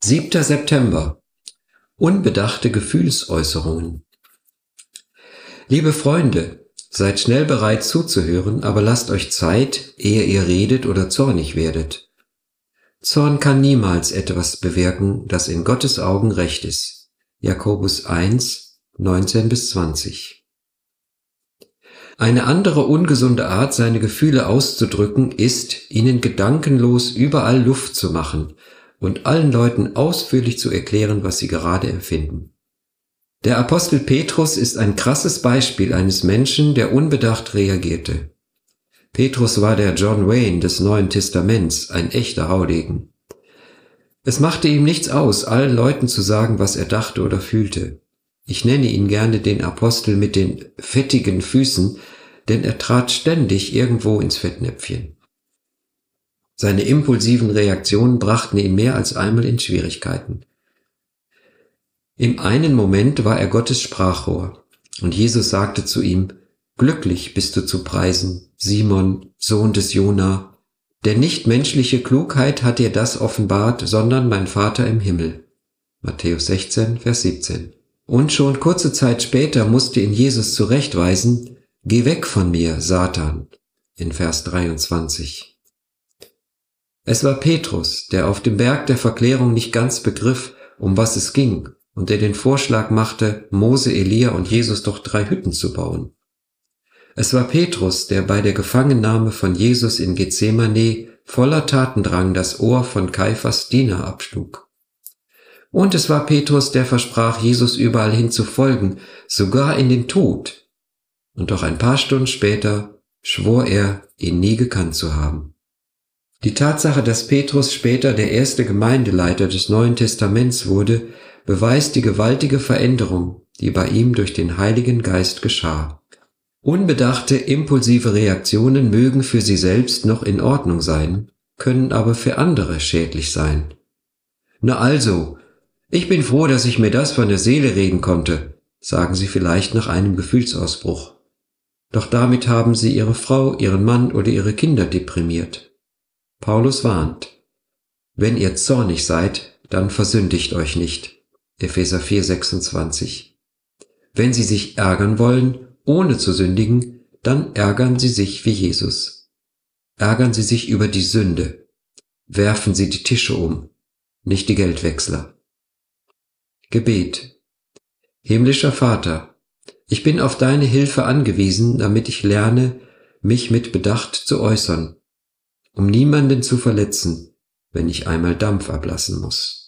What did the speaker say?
7. September. Unbedachte Gefühlsäußerungen. Liebe Freunde, seid schnell bereit zuzuhören, aber lasst euch Zeit, ehe ihr redet oder zornig werdet. Zorn kann niemals etwas bewirken, das in Gottes Augen recht ist. Jakobus 1, 19 bis 20. Eine andere ungesunde Art, seine Gefühle auszudrücken, ist, ihnen gedankenlos überall Luft zu machen und allen Leuten ausführlich zu erklären, was sie gerade empfinden. Der Apostel Petrus ist ein krasses Beispiel eines Menschen, der unbedacht reagierte. Petrus war der John Wayne des Neuen Testaments, ein echter Haudegen. Es machte ihm nichts aus, allen Leuten zu sagen, was er dachte oder fühlte. Ich nenne ihn gerne den Apostel mit den fettigen Füßen, denn er trat ständig irgendwo ins Fettnäpfchen. Seine impulsiven Reaktionen brachten ihn mehr als einmal in Schwierigkeiten. Im einen Moment war er Gottes Sprachrohr, und Jesus sagte zu ihm, Glücklich bist du zu preisen, Simon, Sohn des Jona, denn nicht menschliche Klugheit hat dir das offenbart, sondern mein Vater im Himmel. Matthäus 16, Vers 17. Und schon kurze Zeit später musste ihn Jesus zurechtweisen, Geh weg von mir, Satan, in Vers 23. Es war Petrus, der auf dem Berg der Verklärung nicht ganz begriff, um was es ging, und der den Vorschlag machte, Mose, Elia und Jesus doch drei Hütten zu bauen. Es war Petrus, der bei der Gefangennahme von Jesus in Gethsemane voller Tatendrang das Ohr von Kaiphas Diener abschlug. Und es war Petrus, der versprach, Jesus überall hin zu folgen, sogar in den Tod. Und doch ein paar Stunden später schwor er, ihn nie gekannt zu haben. Die Tatsache, dass Petrus später der erste Gemeindeleiter des Neuen Testaments wurde, beweist die gewaltige Veränderung, die bei ihm durch den Heiligen Geist geschah. Unbedachte, impulsive Reaktionen mögen für sie selbst noch in Ordnung sein, können aber für andere schädlich sein. Na also, ich bin froh, dass ich mir das von der Seele reden konnte, sagen sie vielleicht nach einem Gefühlsausbruch. Doch damit haben sie ihre Frau, ihren Mann oder ihre Kinder deprimiert. Paulus warnt, wenn ihr zornig seid, dann versündigt euch nicht. Epheser 4, 26. Wenn sie sich ärgern wollen, ohne zu sündigen, dann ärgern sie sich wie Jesus. Ärgern sie sich über die Sünde. Werfen sie die Tische um, nicht die Geldwechsler. Gebet. Himmlischer Vater, ich bin auf deine Hilfe angewiesen, damit ich lerne, mich mit Bedacht zu äußern um niemanden zu verletzen, wenn ich einmal Dampf ablassen muss.